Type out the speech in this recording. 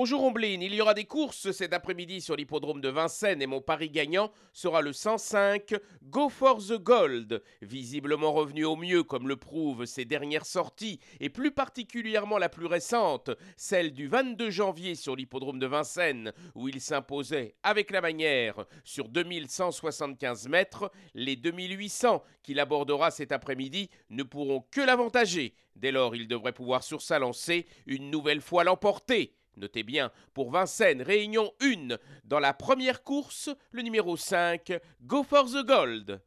Bonjour Omblin, il y aura des courses cet après-midi sur l'hippodrome de Vincennes et mon pari gagnant sera le 105 Go for the Gold. Visiblement revenu au mieux comme le prouvent ses dernières sorties et plus particulièrement la plus récente, celle du 22 janvier sur l'hippodrome de Vincennes où il s'imposait avec la manière sur 2175 mètres, les 2800 qu'il abordera cet après-midi ne pourront que l'avantager. Dès lors, il devrait pouvoir sur sa lancée une nouvelle fois l'emporter. Notez bien, pour Vincennes, réunion 1, dans la première course, le numéro 5, Go for the Gold.